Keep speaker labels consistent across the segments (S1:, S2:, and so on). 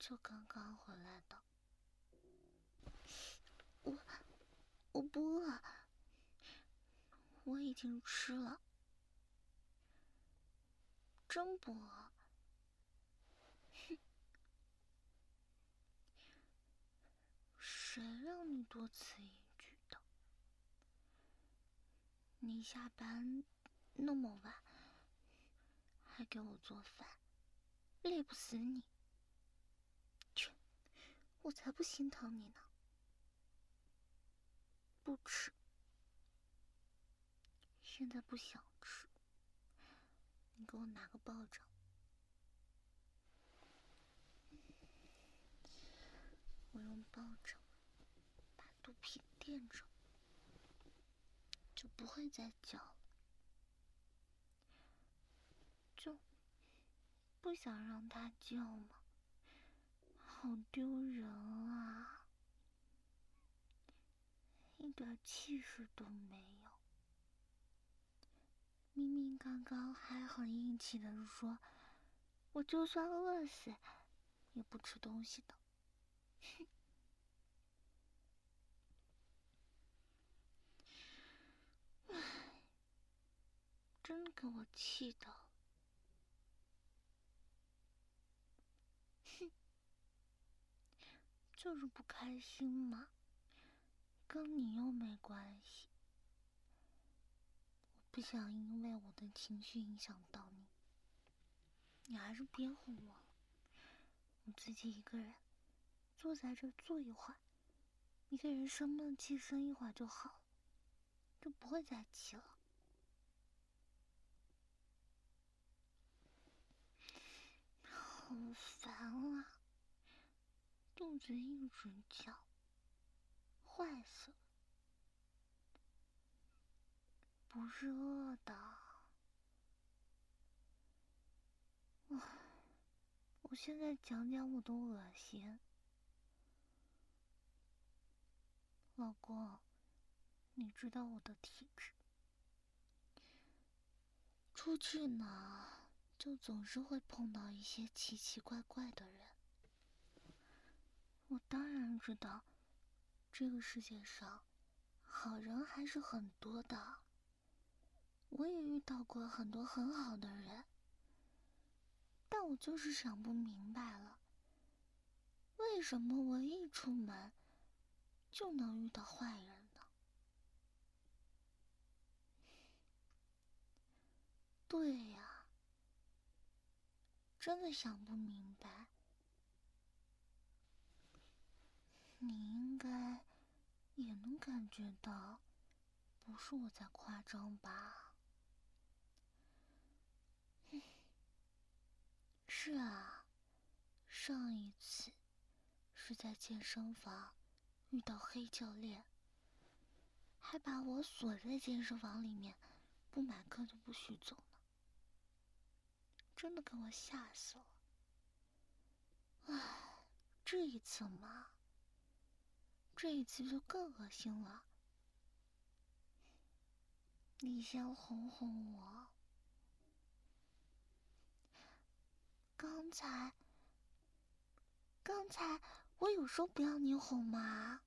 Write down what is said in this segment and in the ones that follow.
S1: 就刚刚回来的。我我不饿，我已经吃了，真不饿。哼，谁让你多此一举的？你下班那么晚，还给我做饭，累不死你？我才不心疼你呢。不吃，现在不想吃。你给我拿个抱枕，我用抱枕把肚皮垫着，就不会再叫了。就不想让他叫吗？好丢人啊！一点气势都没有。明明刚刚还很硬气的说，我就算饿死，也不吃东西的。哼！真给我气的。哼，就是不开心嘛。跟你又没关系，我不想因为我的情绪影响到你。你还是别哄我了，我自己一个人坐在这坐一会儿，一个人生闷气生一会儿就好了，就不会再气了。好烦啊，肚子一直叫。坏死了，不是饿的。唉，我现在讲讲我都恶心。老公，你知道我的体质，出去呢，就总是会碰到一些奇奇怪怪的人。我当然知道。这个世界上，好人还是很多的。我也遇到过很多很好的人，但我就是想不明白了，为什么我一出门就能遇到坏人呢？对呀，真的想不明白。你应该也能感觉到，不是我在夸张吧？是啊，上一次是在健身房遇到黑教练，还把我锁在健身房里面，不买课就不许走呢，真的给我吓死了。唉，这一次嘛。这一次就更恶心了。你先哄哄我。刚才，刚才我有说不要你哄吗？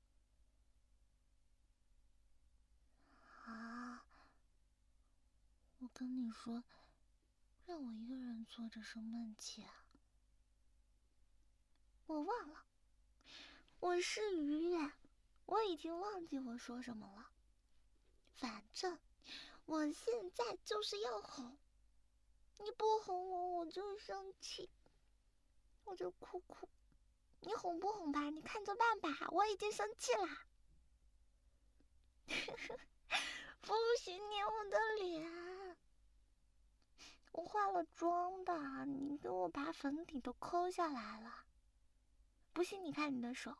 S1: 啊！我跟你说，让我一个人坐着生闷气啊。我忘了，我是鱼。我已经忘记我说什么了，反正我现在就是要哄，你不哄我我就生气，我就哭哭，你哄不哄吧，你看着办吧，我已经生气了。不许捏我的脸，我化了妆的，你给我把粉底都抠下来了，不信你看你的手。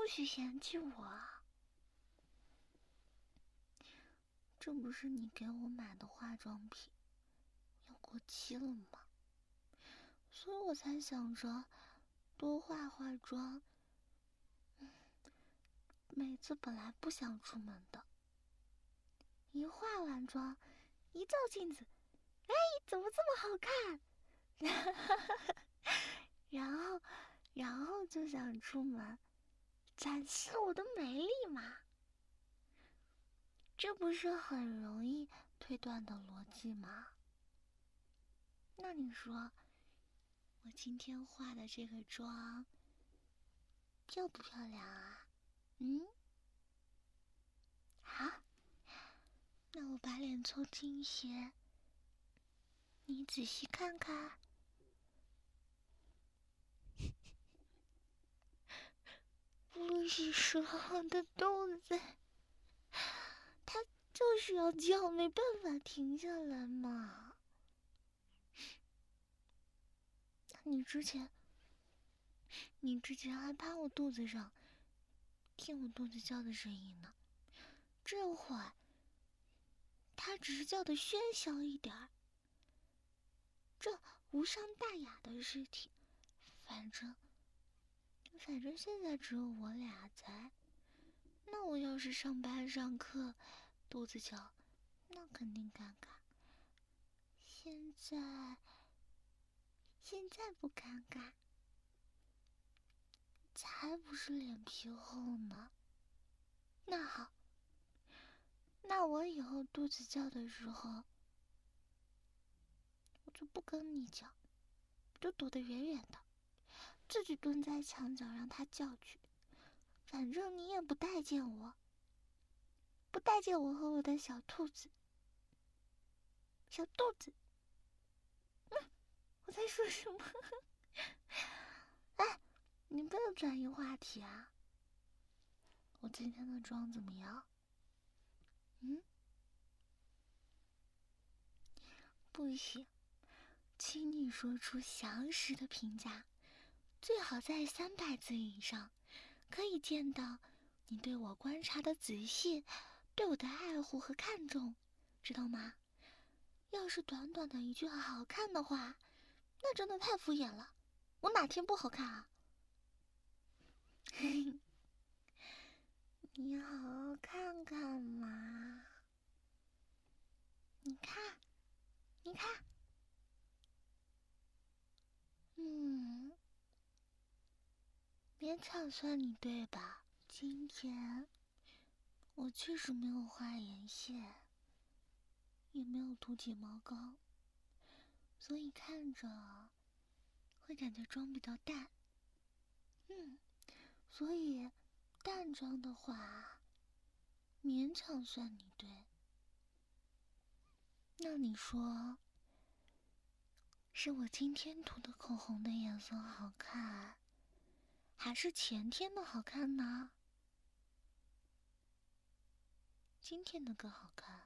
S1: 不许嫌弃我，这不是你给我买的化妆品要过期了吗？所以我才想着多化化妆。每次本来不想出门的，一化完妆，一照镜子，哎，怎么这么好看？然后，然后就想出门，展示我的美丽嘛。这不是很容易推断的逻辑吗？那你说，我今天化的这个妆漂不漂亮啊？嗯？好，那我把脸凑近一些，你仔细看看。露西说：“我的肚子，他就是要叫，没办法停下来嘛。你之前，你之前还趴我肚子上，听我肚子叫的声音呢。这会儿，他只是叫的喧嚣一点。这无伤大雅的事情，反正。”反正现在只有我俩在，那我要是上班上课，肚子叫，那肯定尴尬。现在，现在不尴尬，才不是脸皮厚呢。那好，那我以后肚子叫的时候，我就不跟你叫，就躲得远远的。自己蹲在墙角让他叫去，反正你也不待见我，不待见我和我的小兔子，小肚子。嗯，我在说什么？哎，你不要转移话题啊！我今天的妆怎么样？嗯？不行，请你说出详实的评价。最好在三百字以上，可以见到你对我观察的仔细，对我的爱护和看重，知道吗？要是短短的一句好看的话，那真的太敷衍了。我哪天不好看啊？你好好看看嘛。你看，你看，勉强算你对吧？今天我确实没有画眼线，也没有涂睫毛膏，所以看着会感觉妆比较淡。嗯，所以淡妆的话，勉强算你对。那你说，是我今天涂的口红的颜色好看？还是前天的好看呢？今天的更好看。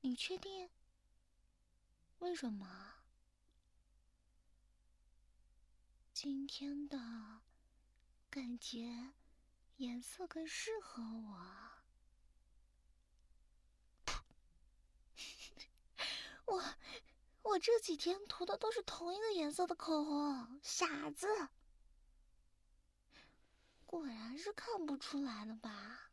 S1: 你确定？为什么？今天的感觉颜色更适合我。我我这几天涂的都是同一个颜色的口红，傻子。果然是看不出来的吧？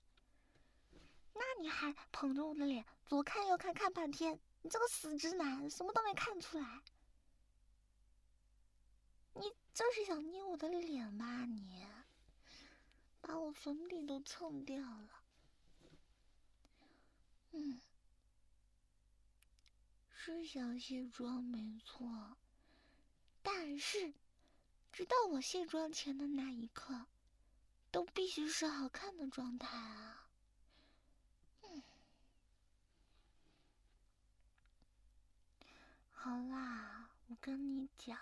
S1: 那你还捧着我的脸左看右看看半天，你这个死直男，什么都没看出来。你就是想捏我的脸吧？你把我粉底都蹭掉了。嗯，是想卸妆没错，但是直到我卸妆前的那一刻。都必须是好看的状态啊！嗯，好啦，我跟你讲，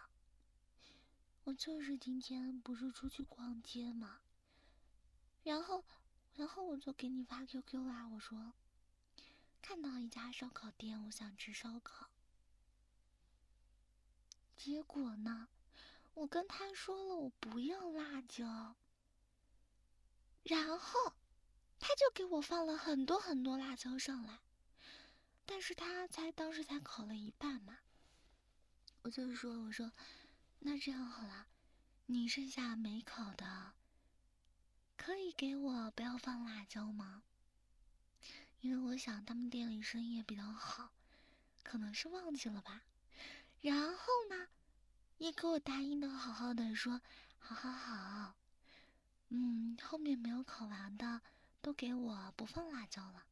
S1: 我就是今天不是出去逛街嘛，然后，然后我就给你发 QQ 啦，我说看到一家烧烤店，我想吃烧烤。结果呢，我跟他说了，我不要辣椒。然后，他就给我放了很多很多辣椒上来，但是他才当时才烤了一半嘛。我就说：“我说，那这样好了，你剩下没烤的，可以给我不要放辣椒吗？因为我想他们店里生意也比较好，可能是忘记了吧。然后呢，也给我答应的好好的说，好好好，嗯，后面没有烤完的都给我不放辣椒了，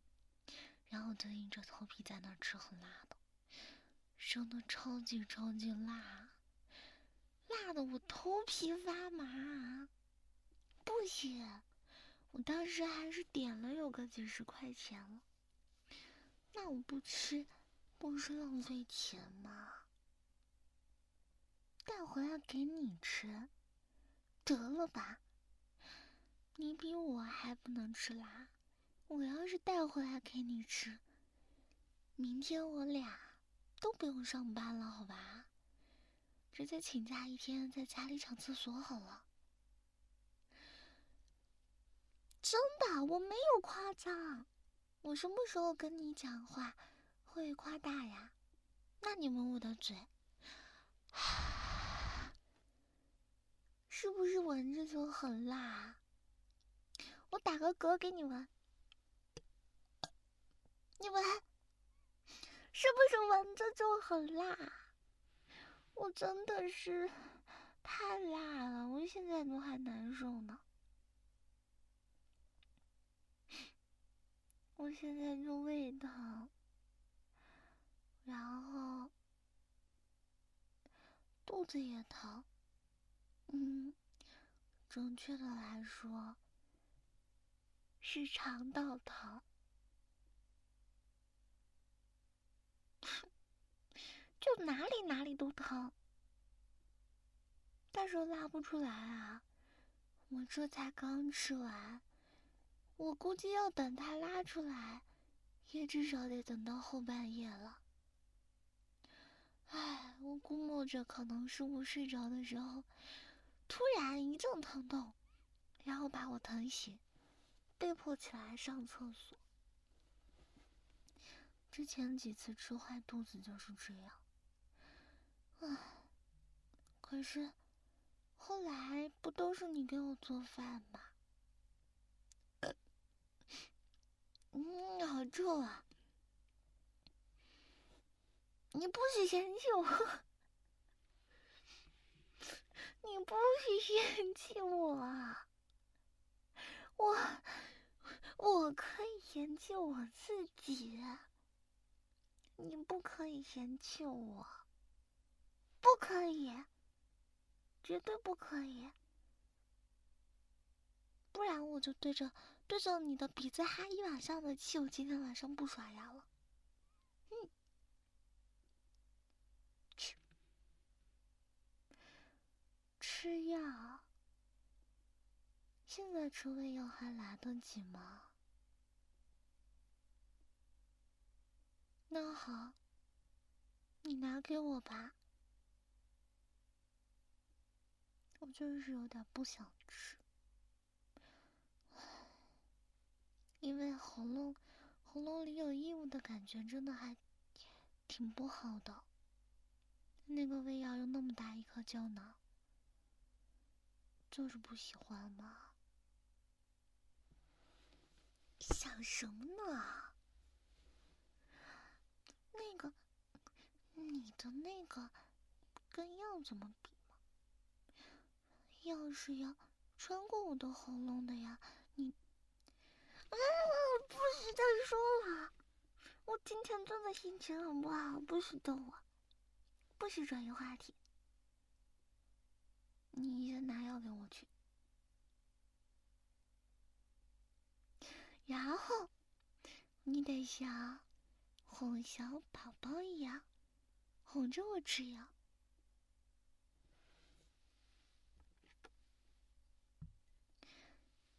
S1: 然后就硬着头皮在那儿吃很辣的，真的超级超级辣，辣的我头皮发麻，不行，我当时还是点了有个几十块钱了，那我不吃，不是浪费钱吗？带回来给你吃。得了吧，你比我还不能吃辣，我要是带回来给你吃，明天我俩都不用上班了，好吧？直接请假一天，在家里上厕所好了。真的，我没有夸张，我什么时候跟你讲话会夸大呀？那你闻我的嘴。是不是闻着就很辣？我打个嗝给你闻，你闻，是不是闻着就很辣？我真的是太辣了，我现在都还难受呢。我现在就胃疼，然后肚子也疼。嗯，准确的来说，是肠道疼，就哪里哪里都疼，但是拉不出来啊！我这才刚吃完，我估计要等它拉出来，也至少得等到后半夜了。唉，我估摸着可能是我睡着的时候。突然一阵疼痛，然后把我疼醒，被迫起来上厕所。之前几次吃坏肚子就是这样。唉，可是后来不都是你给我做饭吗？嗯，好臭啊！你不许嫌弃我。你不许嫌弃我！我我可以嫌弃我自己，你不可以嫌弃我，不可以，绝对不可以，不然我就对着对着你的鼻子哈一晚上的气，我今天晚上不刷牙了。吃药？现在吃胃药还来得及吗？那好，你拿给我吧。我就是有点不想吃，因为喉咙喉咙里有异物的感觉，真的还挺不好的。那个胃药又那么大一颗胶囊。就是不喜欢嘛。想什么呢？那个，你的那个，跟药怎么比嘛？药是要穿过我的喉咙的呀，你……啊，不许再说了！我今天真的心情很不好，不许逗我，不许转移话题。你先拿药给我去，然后你得想哄小宝宝一样哄着我吃药。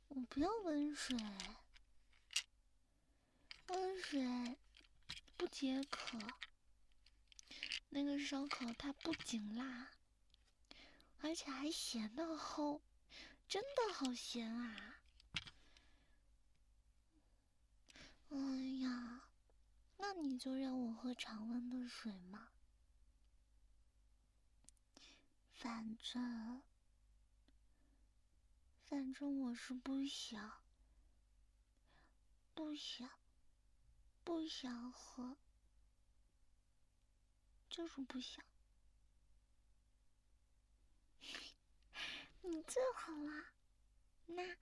S1: 我不要温水，温水不解渴。那个烧烤它不仅辣。而且还咸的齁，真的好咸啊！哎呀，那你就让我喝常温的水嘛。反正，反正我是不想，不想，不想喝，就是不想。你最好了，那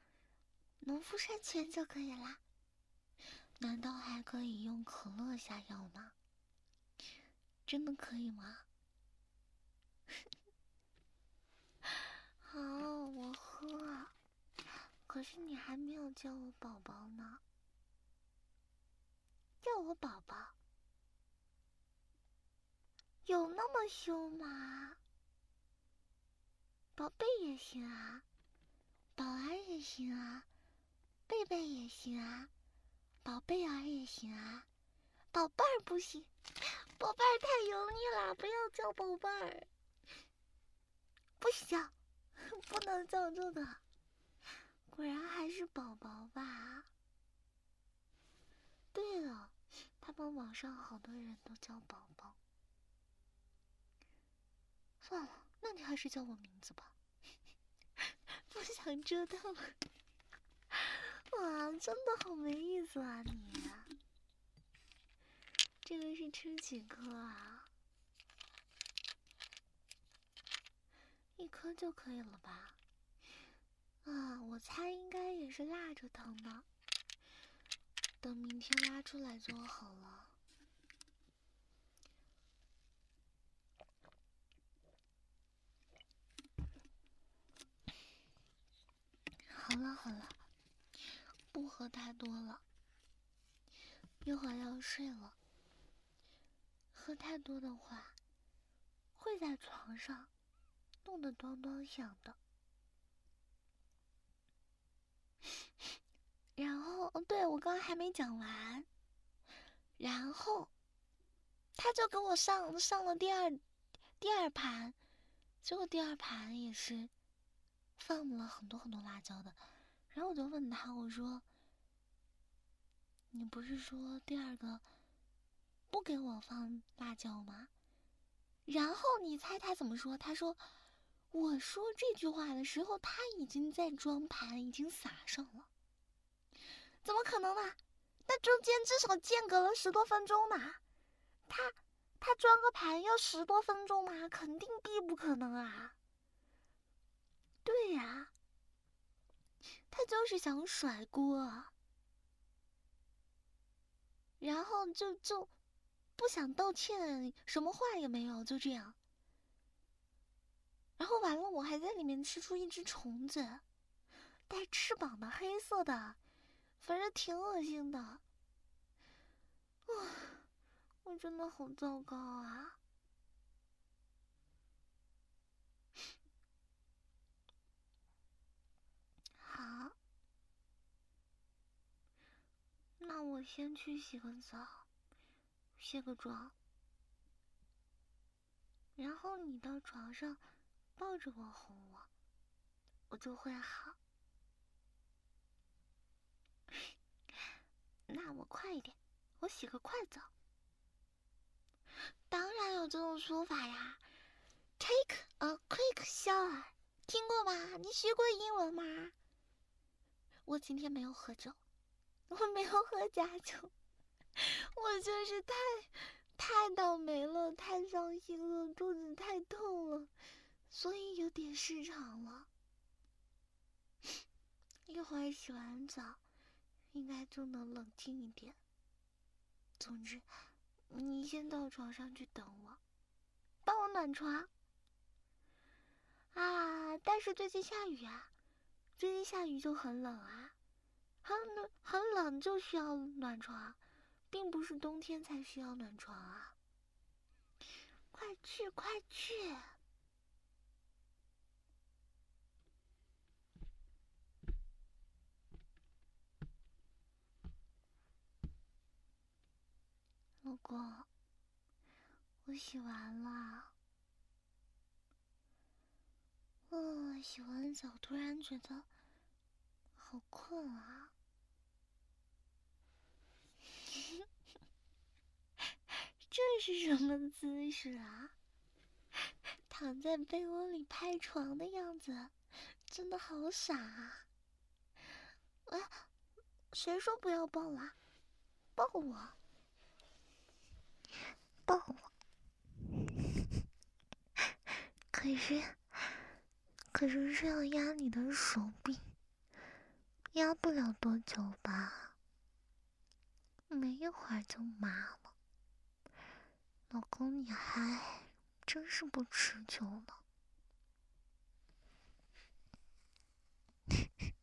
S1: 农夫山泉就可以了。难道还可以用可乐下药吗？真的可以吗？好，我喝。可是你还没有叫我宝宝呢。叫我宝宝，有那么凶吗？宝贝也行啊，保安也行啊，贝贝也行啊，宝贝儿也行啊，宝贝儿不行，宝贝儿太油腻了，不要叫宝贝儿，不行，不能叫这个，果然还是宝宝吧。对了，他们网上好多人都叫宝宝。算了，那你还是叫我名字吧。不想折腾了。哇，真的好没意思啊你！这个是吃几颗啊？一颗就可以了吧？啊，我猜应该也是辣着疼的。等明天拉出来就好了。好了好了，不喝太多了，一会儿要睡了。喝太多的话，会在床上弄得咚咚响的。然后，对，我刚刚还没讲完。然后，他就给我上上了第二第二盘，结果第二盘也是放了很多很多辣椒的。然后我就问他，我说：“你不是说第二个不给我放辣椒吗？”然后你猜他怎么说？他说：“我说这句话的时候，他已经在装盘，已经撒上了。”怎么可能呢？那中间至少间隔了十多分钟呢。他他装个盘要十多分钟吗？肯定必不可能啊。对呀，他就是想甩锅，然后就就不想道歉，什么话也没有，就这样。然后完了，我还在里面吃出一只虫子，带翅膀的黑色的。反正挺恶心的，啊，我真的好糟糕啊！好，我先去洗个澡，卸个妆，然后你到床上抱着我哄我，我就会好。那我快一点，我洗个快澡。当然有这种说法呀，Take a quick shower，听过吗？你学过英文吗？我今天没有喝酒，我没有喝假酒，我就是太太倒霉了，太伤心了，肚子太痛了，所以有点失常了。一会儿洗完澡。应该就能冷静一点。总之，你先到床上去等我，帮我暖床。啊！但是最近下雨啊，最近下雨就很冷啊，很冷很冷就需要暖床，并不是冬天才需要暖床啊。快去快去！老公，我洗完了。哦，洗完澡突然觉得好困啊！这是什么姿势啊？躺在被窝里拍床的样子，真的好傻啊！哎，谁说不要抱了？抱我！抱我，可是，可是是这样压你的手臂，压不了多久吧？没一会儿就麻了。老公，你还真是不持久呢。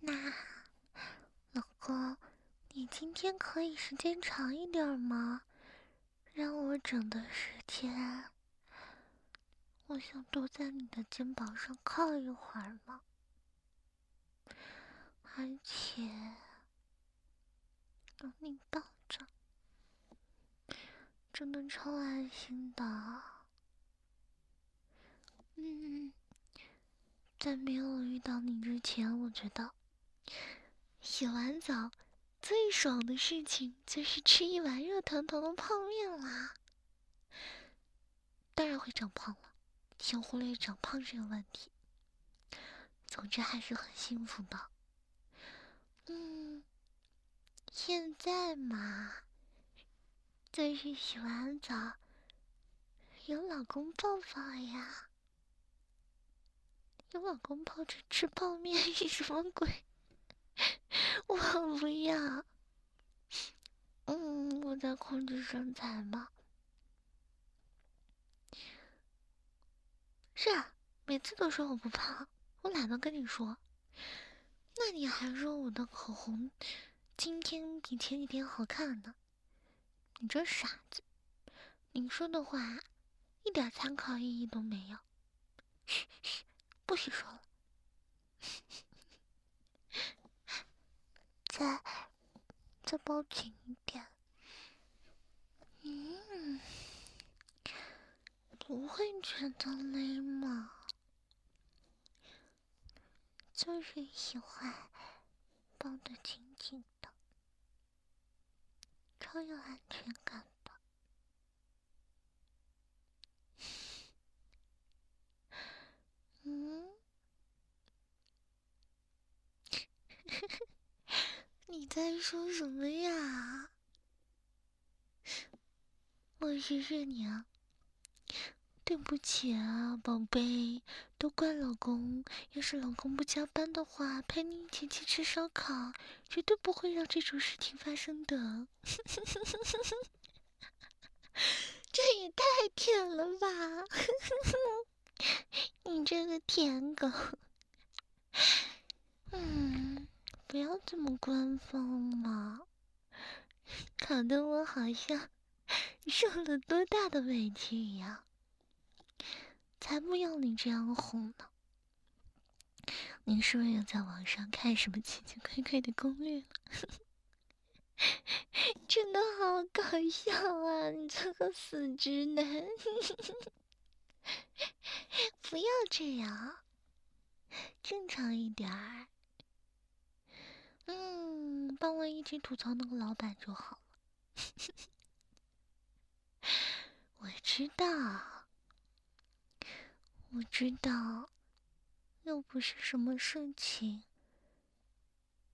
S1: 那，老公，你今天可以时间长一点吗？让我整的时间。我想多在你的肩膀上靠一会儿嘛，而且有你抱着，真的超安心的。嗯，在没有遇到你之前，我觉得洗完澡最爽的事情就是吃一碗热腾腾的泡面啦。当然会长胖了。先忽略长胖这个问题。总之还是很幸福的。嗯，现在嘛，就是洗完澡，有老公抱抱呀。有老公抱着吃泡面 是什么鬼？我不要。嗯，我在控制身材嘛。是啊，每次都说我不胖，我懒得跟你说。那你还说我的口红今天比前几天好看呢？你这傻子！你说的话一点参考意义都没有。嘘嘘，不许说了。再再抱紧一点。嗯。不会觉得累吗？就是喜欢抱得紧紧的，超有安全感的。嗯？你在说什么呀？我谢谢你啊。对不起啊，宝贝，都怪老公。要是老公不加班的话，陪你一起去吃烧烤，绝对不会让这种事情发生的。这也太甜了吧！你这个舔狗。嗯，不要这么官方嘛，搞得我好像 受了多大的委屈一样。才不要你这样哄呢！你是不是又在网上看什么奇奇怪怪的攻略了？真的好搞笑啊！你这个死直男！不要这样，正常一点儿。嗯，帮我一起吐槽那个老板就好了。我知道。我知道，又不是什么事情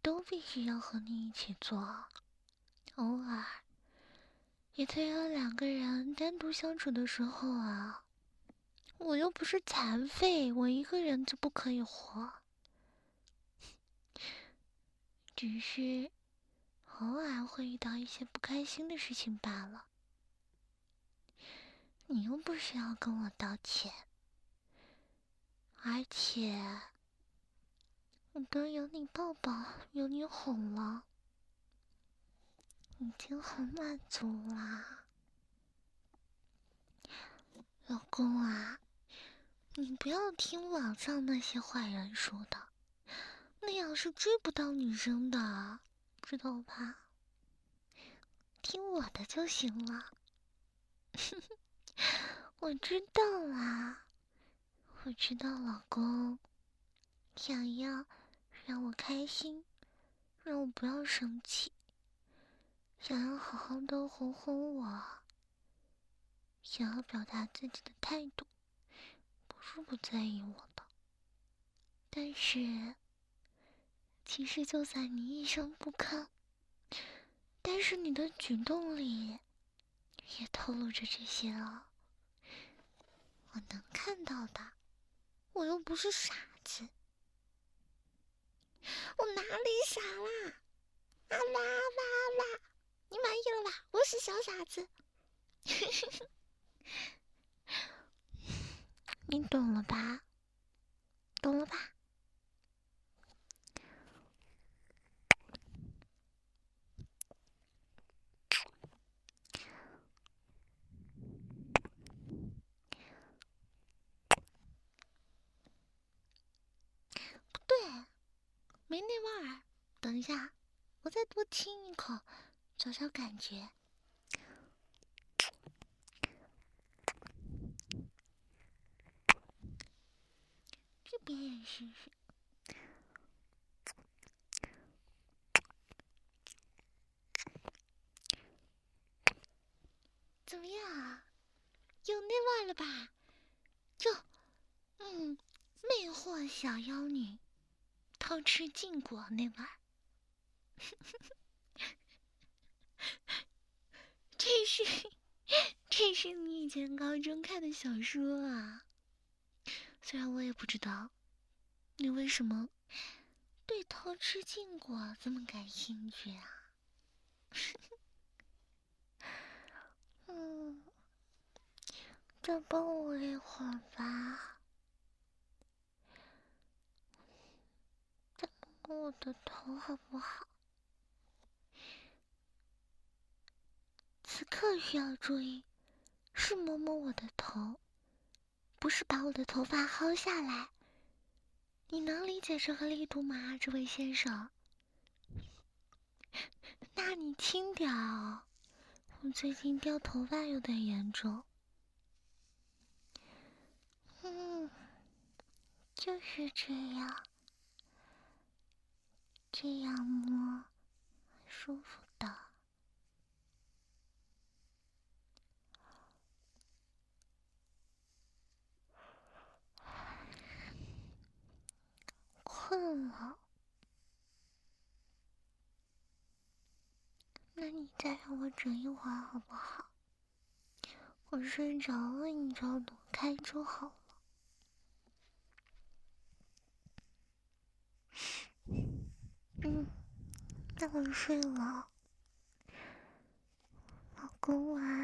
S1: 都必须要和你一起做，偶尔也得有两个人单独相处的时候啊。我又不是残废，我一个人就不可以活？只是偶尔会遇到一些不开心的事情罢了。你又不是要跟我道歉。而且，我都有你抱抱，有你哄了，已经很满足啦。老公啊，你不要听网上那些坏人说的，那样是追不到女生的，知道吧？听我的就行了。我知道啦。我知道老公想要让我开心，让我不要生气，想要好好的哄哄我，想要表达自己的态度，不是不在意我的。但是，其实就算你一声不吭，但是你的举动里也透露着这些哦，我能看到的。我又不是傻子，我哪里傻啦？啊啦啦啦！你满意了吧？我是小傻子，你懂了吧？懂了吧？没那味儿，等一下，我再多亲一口，找找感觉。这边也试试，怎么样？有那味了吧？就，嗯，魅惑小妖女。偷吃禁果那晚，这是这是你以前高中看的小说啊？虽然我也不知道你为什么对偷吃禁果这么感兴趣啊？嗯，再帮我一会儿吧。摸我的头好不好？此刻需要注意，是摸摸我的头，不是把我的头发薅下来。你能理解这个力度吗，这位先生？那你轻点哦，我最近掉头发有点严重。嗯，就是这样。这样摸，舒服的。困了，那你再让我整一会儿好不好？我睡着了，你就要躲开就好了。那我睡了，老公晚安。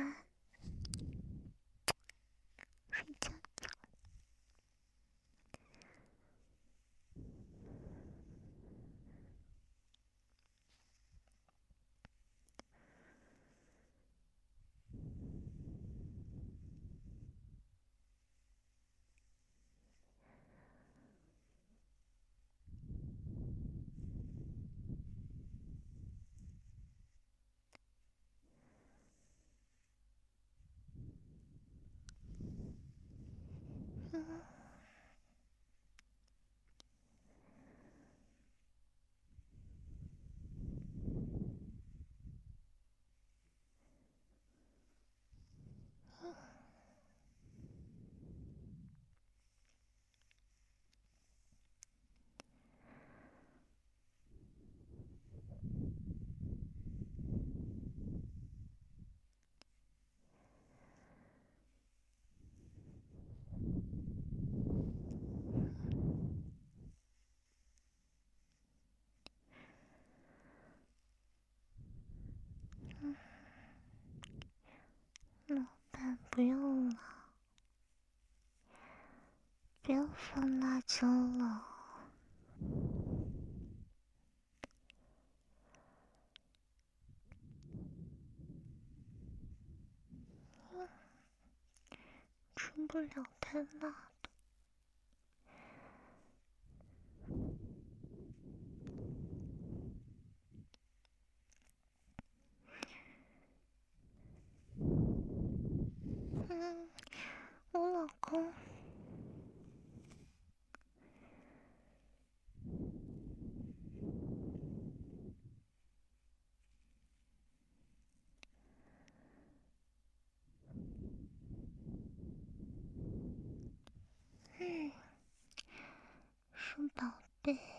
S1: 不用了，别放辣椒了。嗯，吃不了太辣嗯，嗯，是。宝贝。